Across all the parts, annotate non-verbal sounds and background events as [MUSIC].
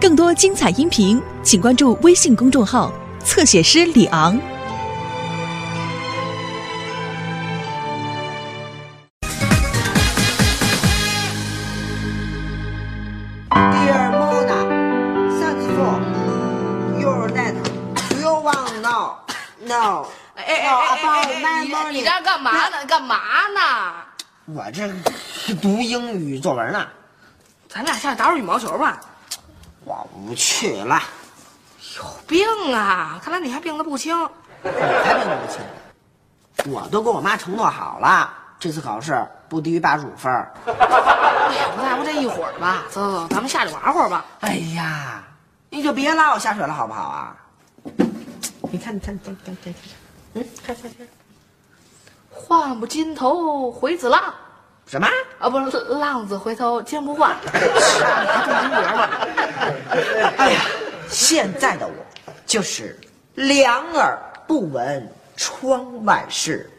更多精彩音频请关注微信公众号侧写师李昂。Dearmorning 下次做 you're dead you wanna know? Know [LAUGHS] 哎哎阿爸阿妈你这干嘛呢？干嘛呢？我这读英语作文呢。咱俩下去打会羽毛球吧。我不去了。有病啊！看来你还病得不轻。我才病得不轻。我都跟我妈承诺好了，这次考试不低于八十五分儿。哎呀，不在乎这一会儿吧。走走走，咱们下去玩会儿吧。哎呀，你就别拉我下水了，好不好啊？你看，你看，看看看看，嗯，看看看，换不金头回子浪什么？啊，不是浪子回头金不换。还中金角呢。哎呀，现在的我就是两耳不闻窗外事，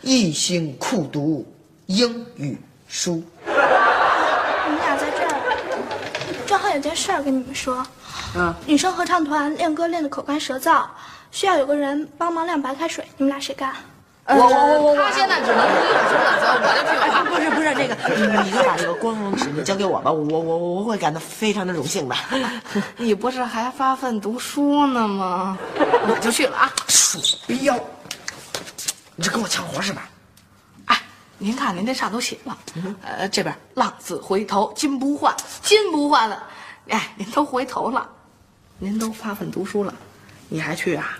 一心苦读英语书。你们俩在这儿，正好有件事儿跟你们说。嗯，女生合唱团练歌练得口干舌燥，需要有个人帮忙晾白开水，你们俩谁干？我我我我，他现在只能是一指了，走，我就去。不是不是，这个你就把这个光荣使命交给我吧，我我我我会感到非常的荣幸的。[LAUGHS] 你不是还发奋读书呢吗？[LAUGHS] 我就去了啊。鼠标，你这跟我抢活是吧？哎，您看您这上头写了，呃，这边浪子回头金不换，金不换了，哎，您都回头了，您都发奋读书了，你还去啊？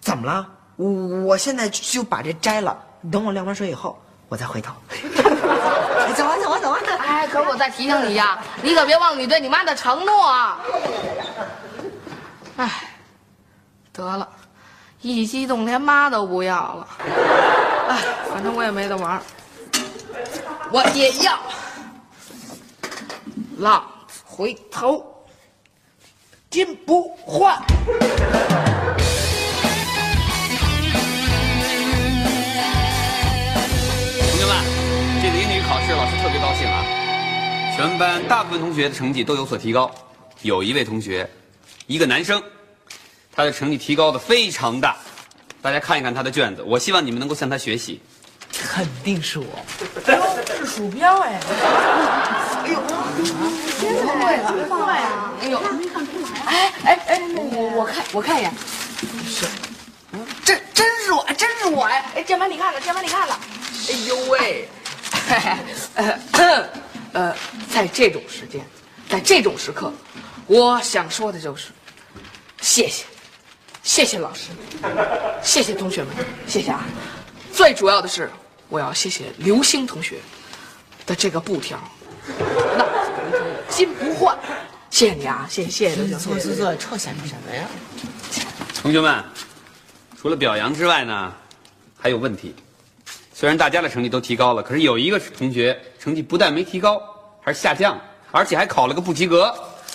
怎么了？我我现在就把这摘了，等我晾完水以后，我再回头。[LAUGHS] 走啊走啊走啊！哎，可我再提醒你呀，你可别忘了你对你妈的承诺啊！哎，得了，一激动连妈都不要了。哎，反正我也没得玩我也要浪子回头，金不换。全班大部分同学的成绩都有所提高，有一位同学，一个男生，他的成绩提高的非常大。大家看一看他的卷子，我希望你们能够向他学习。肯定是我。是鼠标哎！哎呦，对了，对啊！哎呦，没看出来哎哎哎，我我看我看一眼，是，这真是我，真是我哎！哎，键盘你看了，键盘你看了，哎呦喂，呃呃，在这种时间，在这种时刻，我想说的就是，谢谢，谢谢老师，谢谢同学们，谢谢啊！最主要的是，我要谢谢刘星同学的这个布条。那金不换，谢谢你啊，谢谢谢谢刘星，坐坐坐，臭想什么呀？同学们，除了表扬之外呢，还有问题。虽然大家的成绩都提高了，可是有一个同学成绩不但没提高，还是下降，而且还考了个不及格。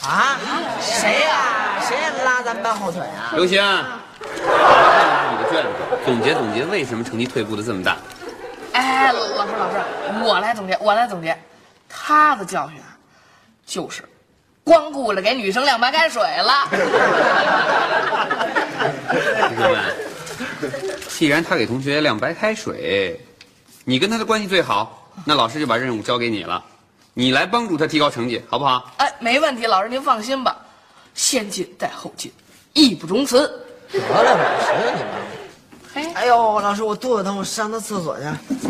啊？谁呀、谁拉咱们班后腿啊？刘星，看看你的卷子，总结总结为什么成绩退步的这么大。哎，老师老师，我来总结，我来总结，他的教训啊，就是光顾着给女生晾白开水了。同学们，既然他给同学晾白开水，你跟他的关系最好，那老师就把任务交给你了，你来帮助他提高成绩，好不好？哎，没问题，老师您放心吧，先进带后进，义不容辞。得了吧，谁呀你们？嘿，哎呦，老师，我肚子疼，我上趟厕所去。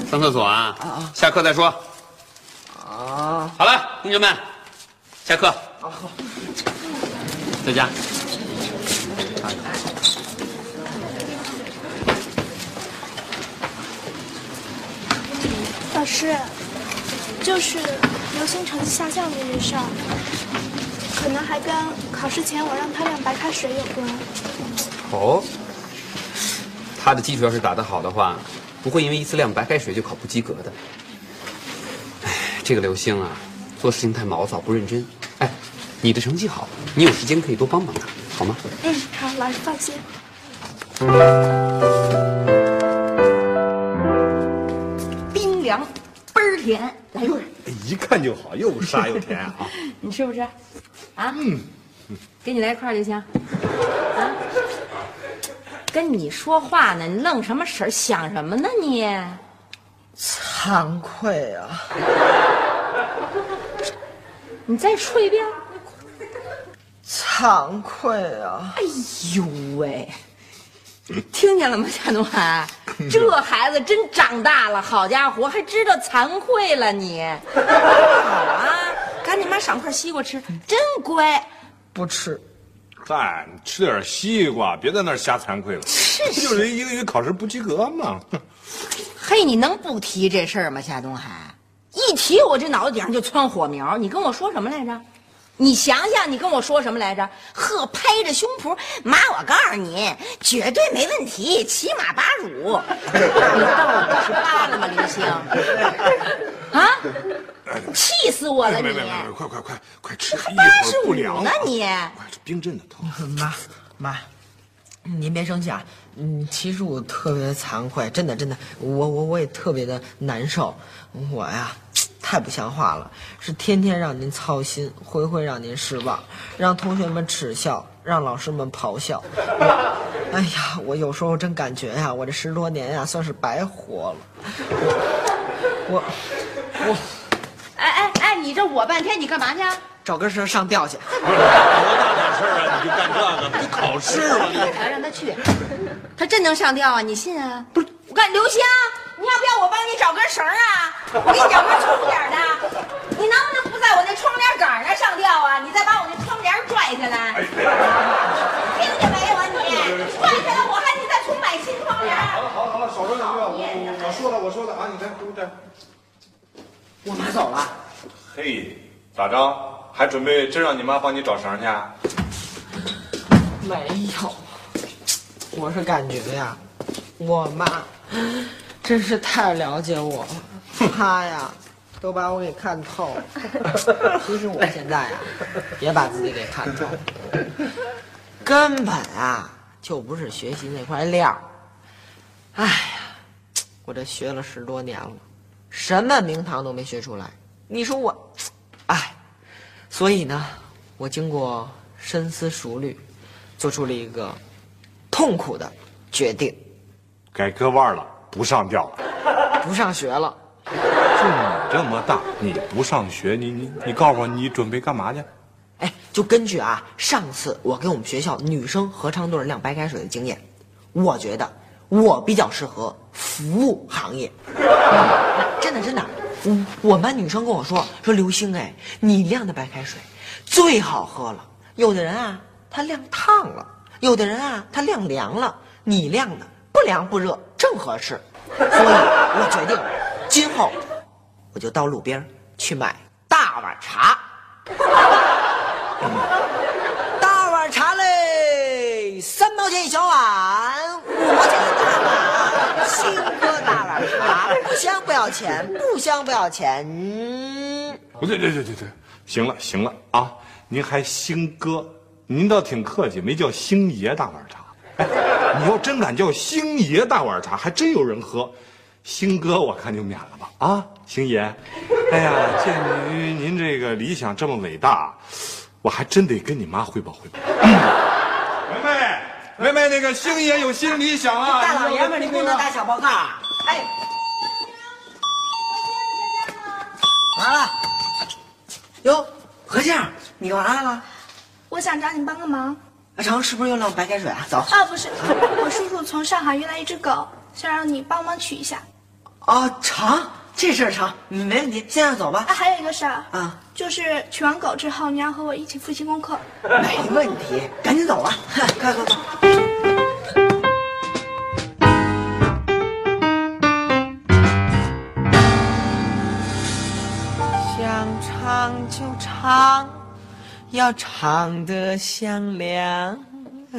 上厕所啊？啊啊下课再说。啊，好了，同学们，下课。啊，好在家。老师，就是刘星成绩下降这件事儿，可能还跟考试前我让他晾白开水有关。哦，他的基础要是打得好的话，不会因为一次晾白开水就考不及格的。哎，这个刘星啊，做事情太毛躁不认真。哎，你的成绩好，你有时间可以多帮帮他，好吗？嗯，好，老师放心。甜。来，一块。一看就好，又沙又甜啊！[LAUGHS] 你吃不吃？啊？嗯，给你来一块就行。啊，跟你说话呢，你愣什么神儿？想什么呢你？惭愧啊！[LAUGHS] 你再说一遍。惭愧啊！哎呦喂，听见了吗，夏东海？[LAUGHS] 这孩子真长大了，好家伙，还知道惭愧了你。[LAUGHS] 好啊，赶紧妈赏块西瓜吃，真乖。不吃，嗨，你吃点西瓜，别在那儿瞎惭愧了。不就是一个月考试不及格嘛？[LAUGHS] 嘿，你能不提这事儿吗，夏东海？一提我这脑子顶上就窜火苗。你跟我说什么来着？你想想，你跟我说什么来着？呵，拍着胸脯，妈，我告诉你，绝对没问题，骑马八乳。你到五十八了吗，刘星？啊！气死我了你！没没没，快快快快吃，一八会十五儿不凉呢你？冰镇的疼。妈妈，您别生气啊。嗯，其实我特别惭愧，真的真的，我我我也特别的难受。我呀，太不像话了，是天天让您操心，回回让您失望，让同学们耻笑，让老师们咆哮。哎呀，我有时候真感觉呀，我这十多年呀，算是白活了。我我哎哎哎，你这我半天，你干嘛去？找根绳上吊去。多大点事儿啊，你就干这个？不考试吗？你还让他去，他真能上吊啊？你信啊？不是，我看刘星，你要不要我帮你找根绳啊？我给你找根粗点儿的。你能不能不在我那窗帘杆儿那上吊啊？你再把我那窗帘拽下来，听见没有啊你？拽下来，我还得再重买新窗帘好了。好了好了，少说两句了，我我我说了我说了啊，你看对不对？我妈走了。嘿，咋着？还准备真让你妈帮你找绳去？啊没有，我是感觉呀，我妈真是太了解我了，[LAUGHS] 他呀都把我给看透了。其实我现在呀，也把自己给看透了，根本啊就不是学习那块料。哎呀，我这学了十多年了，什么名堂都没学出来。你说我，哎，所以呢，我经过深思熟虑。做出了一个痛苦的决定，改割腕了，不上吊了，不上学了。就你这么大，你不上学，你你你告诉我，你准备干嘛去？哎，就根据啊上次我给我们学校女生合唱队晾白开水的经验，我觉得我比较适合服务行业。真的真的，我我们班女生跟我说说刘星哎，你晾的白开水最好喝了。有的人啊。他晾烫了，有的人啊，他晾凉了，你晾的不凉不热，正合适。所以我决定，今后我就到路边去买大碗茶。大碗茶嘞，三毛钱一小碗，五毛钱一大碗，新哥大碗茶，不香不要钱，不香不要钱。嗯不对对对对对，行了行了啊，您还兴哥。您倒挺客气，没叫星爷大碗茶。哎，你要真敢叫星爷大碗茶，还真有人喝。星哥，我看就免了吧。啊，星爷，哎呀，鉴于您这个理想这么伟大，我还真得跟你妈汇报汇报。[CLEARS THROAT] 梅梅，梅梅，那个星爷有新理想啊！大老爷们，你不能打小报告。哎，完了。哟，何静，你干嘛来了？我想找你帮个忙。阿成是不是又晾白开水啊？走。啊，不是，我叔叔从上海运来一只狗，想让你帮忙取一下。哦，成，这事儿成，没问题。现在走吧。啊，还有一个事儿啊，就是取完狗之后，你要和我一起复习功课。没问题，赶紧走吧。快快快！想唱就唱。要唱得响亮，[LAUGHS] 就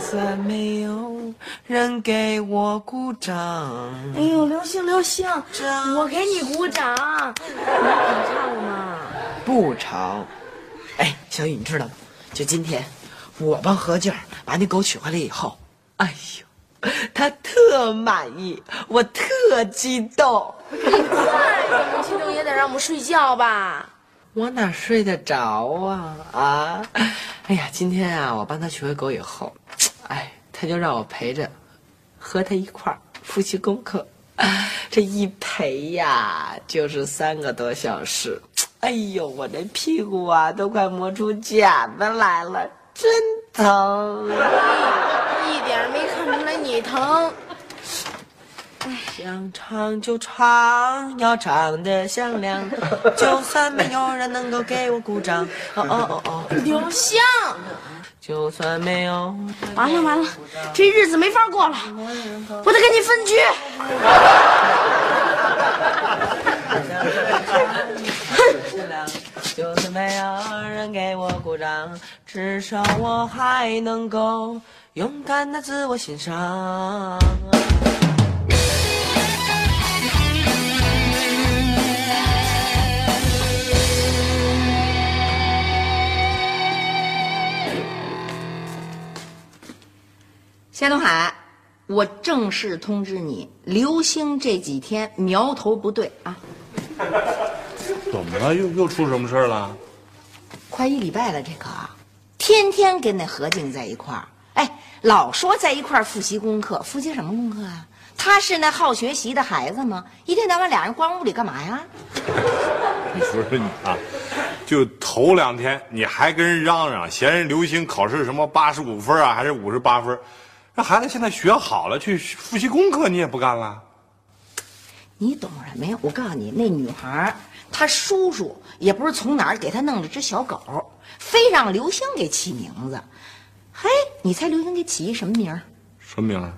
算没有人给我鼓掌。哎呦，刘星，刘星，我给你鼓掌，你能唱吗？不唱。哎，小雨，你知道吗？就今天，我帮何静把那狗取回来以后，哎呦，他特满意，我特激动。你快，激动也得让我们睡觉吧。我哪睡得着啊啊！哎呀，今天啊，我帮他取回狗以后，哎，他就让我陪着，和他一块复习功课。这一陪呀，就是三个多小时。哎呦，我这屁股啊，都快磨出茧子来了，真疼！一点没看出来你疼。想唱就唱，要唱得响亮，[LAUGHS] 就算没有人能够给我鼓掌。哦哦哦哦，刘星，就算没有，完了完了，这日子没法过了，我得跟你分居。[LAUGHS] 就算没有人给我鼓掌，至少我还能够勇敢的自我欣赏。夏东海，我正式通知你，刘星这几天苗头不对啊！怎么了？又又出什么事了？快一礼拜了，这可天天跟那何静在一块儿，哎，老说在一块儿复习功课，复习什么功课啊？他是那好学习的孩子吗？一天到晚俩人关屋里干嘛呀？你说说你啊，就头两天你还跟人嚷嚷，嫌人刘星考试什么八十五分啊，还是五十八分？这孩子现在学好了，去复习功课，你也不干了？你懂什么呀？我告诉你，那女孩她叔叔也不是从哪儿给她弄了只小狗，非让刘星给起名字。嘿，你猜刘星给起一什么名儿？什么名儿？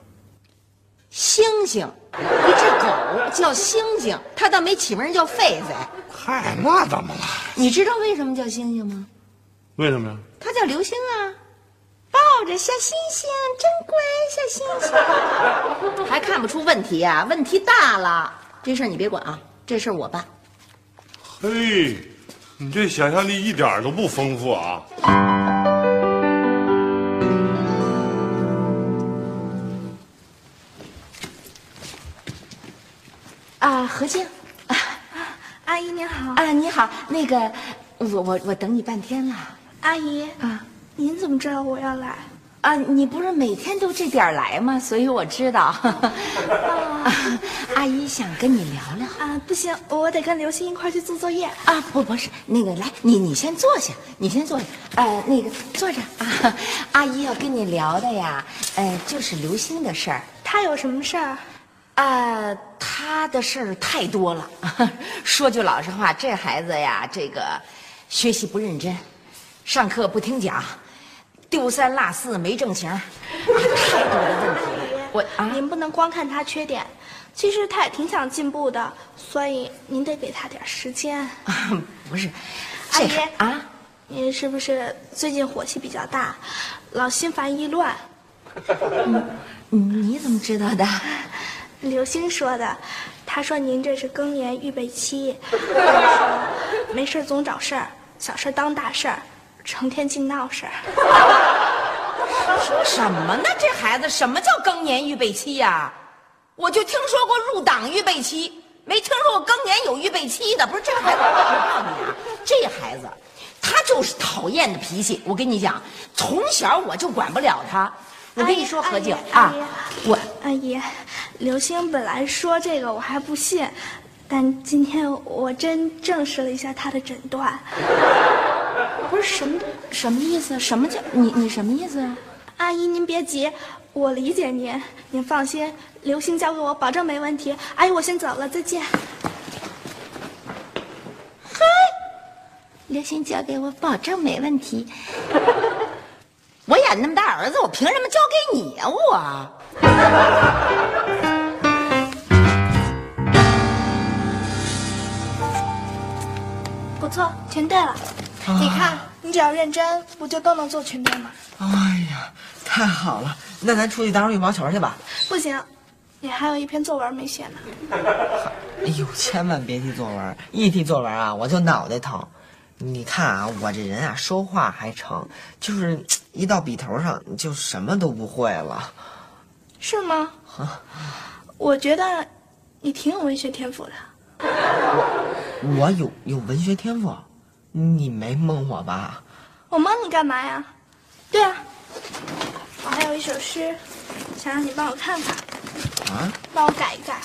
星星，一只狗叫星星，他倒没起名叫狒狒。嗨，那怎么了？你知道为什么叫星星吗？为什么呀？他叫刘星啊。抱着小星星，真乖，小星星。[LAUGHS] 还看不出问题啊？问题大了。这事儿你别管啊，这事儿我办。嘿，你这想象力一点儿都不丰富啊！啊，何静，啊，阿姨您好。啊，你好，那个，我我我等你半天了。阿姨啊，您怎么知道我要来？啊，你不是每天都这点儿来吗？所以我知道。[LAUGHS] 阿姨想跟你聊聊。啊，不行，我得跟刘星一块去做作业。啊，不，不是那个，来，你你先坐下，你先坐下。呃，那个坐着啊，阿姨要跟你聊的呀，呃，就是刘星的事儿。他有什么事儿？啊，他的事儿太多了。[LAUGHS] 说句老实话，这孩子呀，这个学习不认真，上课不听讲，丢三落四没正形，太多的问题了。我啊，您不能光看他缺点，其实他也挺想进步的，所以您得给他点时间。不是，阿姨啊，您是不是最近火气比较大，老心烦意乱？你你怎么知道的？[LAUGHS] 刘星说的，他说您这是更年预备期，[LAUGHS] 没事总找事儿，小事当大事儿，成天净闹事儿。说 [LAUGHS] 什么呢？这孩子什么叫更年预备期呀、我就听说过入党预备期，没听说过更年有预备期的。不是这孩子，我告诉你啊，这孩子他就是讨厌的脾气。我跟你讲，从小我就管不了他。我跟你说，何静啊，我阿姨，刘星本来说这个我还不信，但今天我真证实了一下他的诊断。不是什么什么意思？什么叫你你什么意思啊？阿姨您别急，我理解您，您放心，刘星交给我，保证没问题。阿姨，我先走了，再见。刘星交给我，保证没问题。我养那么大儿子，我凭什么交给你啊、我。不错，全对了。你看，你只要认真，不就都能做全对吗？哎呀，太好了！那咱出去打会儿羽毛球去吧。不行，你还有一篇作文没写呢。哎呦，千万别提作文，一提作文啊，我就脑袋疼。你看啊，我这人啊，说话还成，就是一到笔头上就什么都不会了。是吗？我觉得你挺有文学天赋的。我我有有文学天赋，你没蒙我吧？我蒙你干嘛呀？对啊，我还有一首诗，想让你帮我看看，啊，帮我改一改。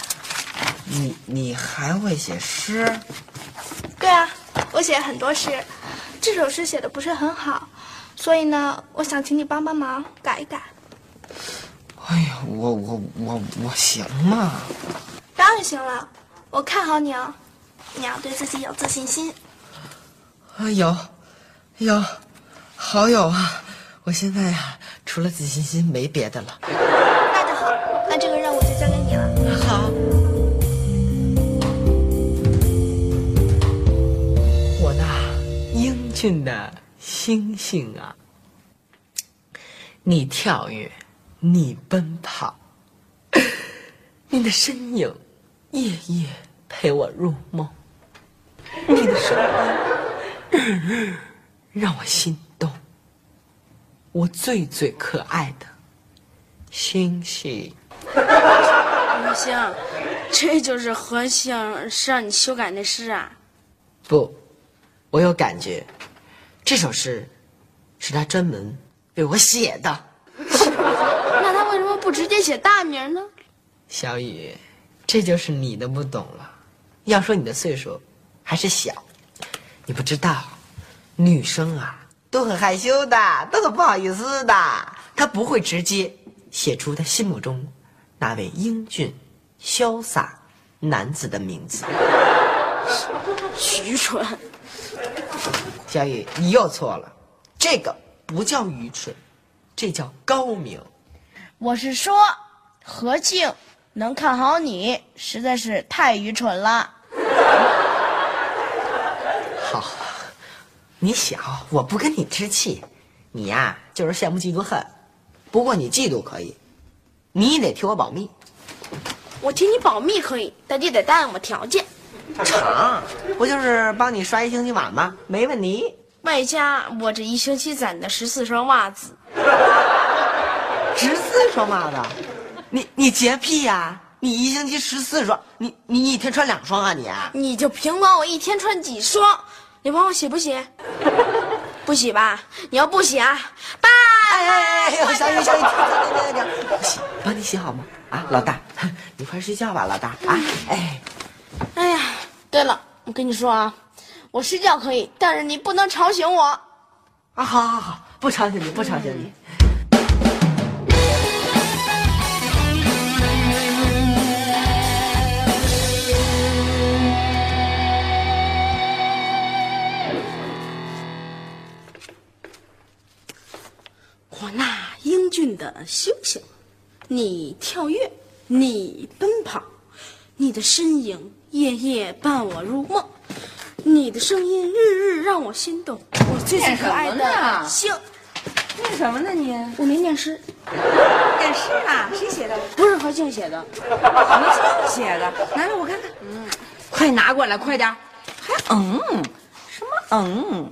你你还会写诗？对啊，我写很多诗，这首诗写的不是很好，所以呢，我想请你帮帮忙改一改。哎呀，我我我我行吗？当然行了，我看好你哦，你要对自己有自信心。啊，有，有，好有啊！我现在呀、除了自信心没别的了。那就好，那这个任务就交给你了。好，我那英俊的星星啊，你跳跃，你奔跑，[LAUGHS] 你的身影夜夜陪我入梦，你的声音 [LAUGHS] 让我心动。我最最可爱的星星。[LAUGHS] 刘星，这就是何星是让你修改那诗啊？不，我有感觉，这首诗是他专门为我写的。[LAUGHS] 那他为什么不直接写大名呢？小雨，这就是你的不懂了。要说你的岁数还是小，你不知道，女生啊都很害羞的，都很不好意思的，她不会直接写出她心目中那位英俊、潇洒男子的名字。愚蠢！小雨，你又错了，这个不叫愚蠢，这叫高明。我是说，何静能看好你，实在是太愚蠢了。好，你小，我不跟你置气，你呀就是羡慕嫉妒恨。不过你嫉妒可以，你得替我保密。我替你保密可以，但你得答应我条件。成，不就是帮你刷一星期碗吗？没问题。外加我这一星期攒的十四双袜子。十四双袜子，你你洁癖呀、你一星期十四双，你你一天穿两双啊你？你就凭管我一天穿几双，你帮我洗不洗？[LAUGHS] 不洗吧？你要不洗啊，爸！哎哎哎，小雨小雨，停停停停停，不洗，帮你洗好吗？啊，老大，[LAUGHS] 你快睡觉吧，老大啊，哎。哎呀，对了，我跟你说啊，我睡觉可以，但是你不能吵醒我。啊，好好好，不吵醒你，不吵醒你。我英俊的星星，你跳跃，你奔跑，你的身影夜夜伴我入梦，你的声音日日让我心动。我最最可爱的星，念什么呢你？我没念诗，念诗啊？谁写的？不是何静写的。何静写的？拿来我看看。快拿过来，快点！还嗯？什么嗯？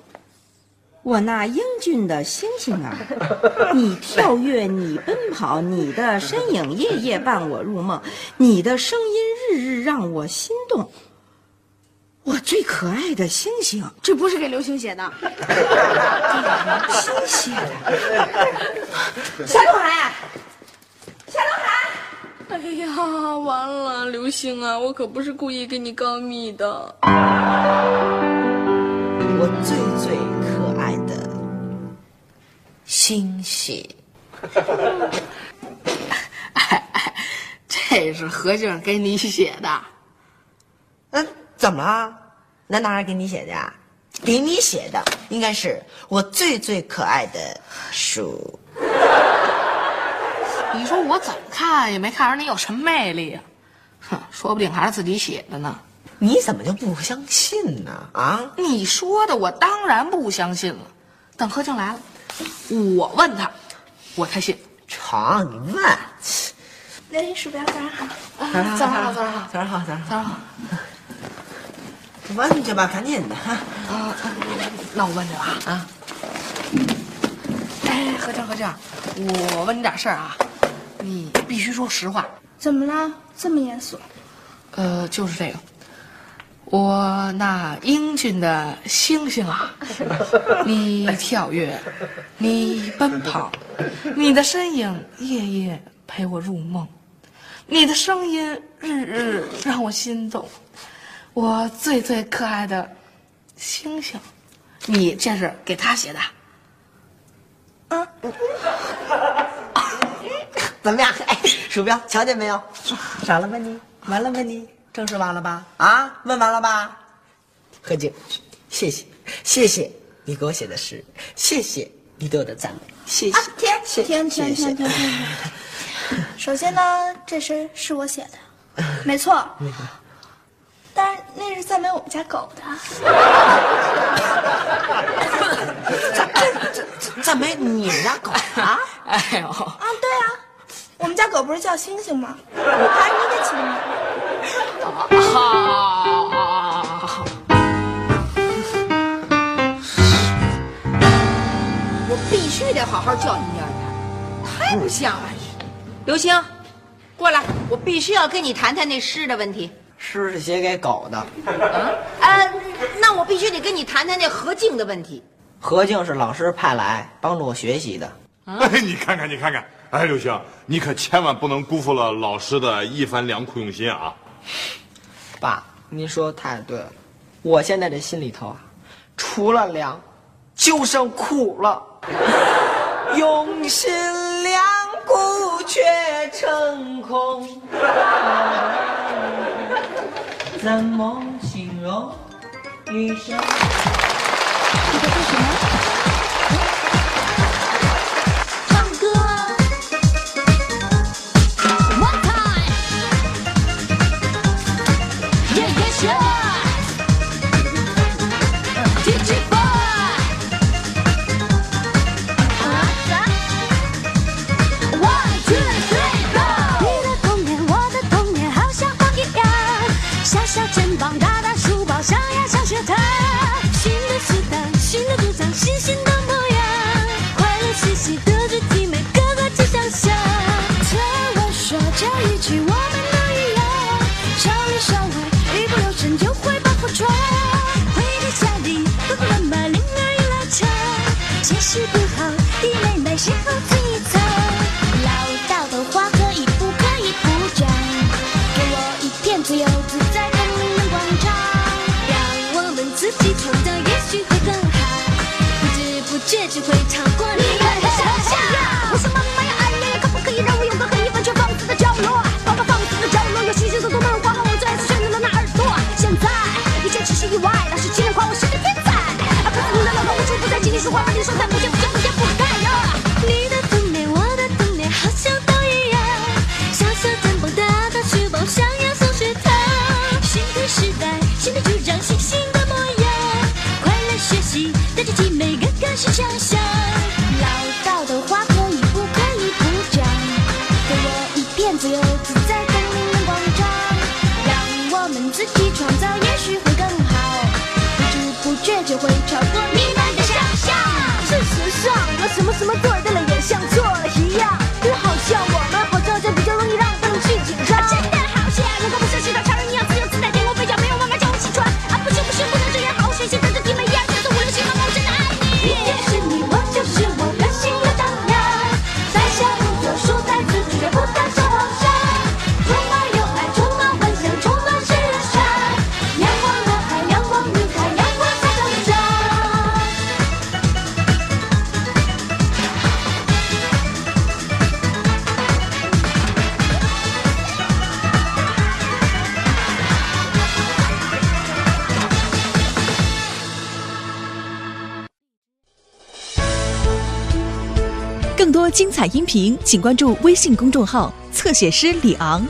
我那英俊的星星啊，[LAUGHS] 你跳跃，你奔跑，你的身影夜夜伴我入梦，你的声音日日让我心动。我最可爱的星星，这不是给刘星写的，星写的。[LAUGHS] 夏东海，夏东海。哎呀，完了，刘星啊，我可不是故意给你告密的。我最星星。[LAUGHS] 哎哎，这是何静给你写的。嗯，怎么了？那哪儿给你写的呀？给你写的应该是我最最可爱的书。[LAUGHS] 你说我怎么看也没看出你有什么魅力啊、哼，说不定还是自己写的呢。你怎么就不相信呢？啊？你说的，我当然不相信了。等何静来了，我问他，我才信。成，你问。刘星鼠标早上好。早早上好，早上好，早上好，早上好。早上好。问去吧，赶紧的哈。啊，那我问去吧啊。哎，何静，何静，我问你点事儿啊，你必须说实话。怎么了？这么严肃？呃，就是这个，我那英俊的星星啊，[LAUGHS] 你跳跃，你奔跑，你的身影夜夜陪我入梦，你的声音日日让我心动。我最最可爱的星星，你这是给他写的？啊？[LAUGHS] 怎么样？哎，鼠标瞧见没有？[LAUGHS] 傻了吧你？完了吧你？正式完了吧？啊，问完了吧？何静，谢谢，谢谢你给我写的诗，谢谢你对我的赞美，谢谢，天谢天天天天天。首先呢，这诗是我写的，没错。但是那是赞美我们家狗的。[LAUGHS] 赞赞赞美你们家狗啊？[LAUGHS] 哎呦！啊，对啊，我们家狗不是叫星星吗？还是你给起的名。好，[LAUGHS] 我必须得好好教训教训他，太不像了。刘星，过来，我必须要跟你谈谈那诗的问题。诗是写给狗的，啊，呃，那我必须得跟你谈谈那何静的问题。何静是老师派来帮助我学习的。哎，[LAUGHS] 你看看，你看看，哎，刘星，你可千万不能辜负了老师的一番良苦用心啊！爸，您说的太对了，我现在这心里头啊，除了凉，就剩苦了。用心良苦却成空，[LAUGHS] 怎么形容女生？知不觉就会超过你的想象。我说妈妈呀，哎呀呀，可不可以让我有个可以完全放肆的角落？爸爸放肆的角落有许许多多漫画和我最爱是炫的那耳朵。现在一切只是意外，音频，请关注微信公众号“侧写师李昂”。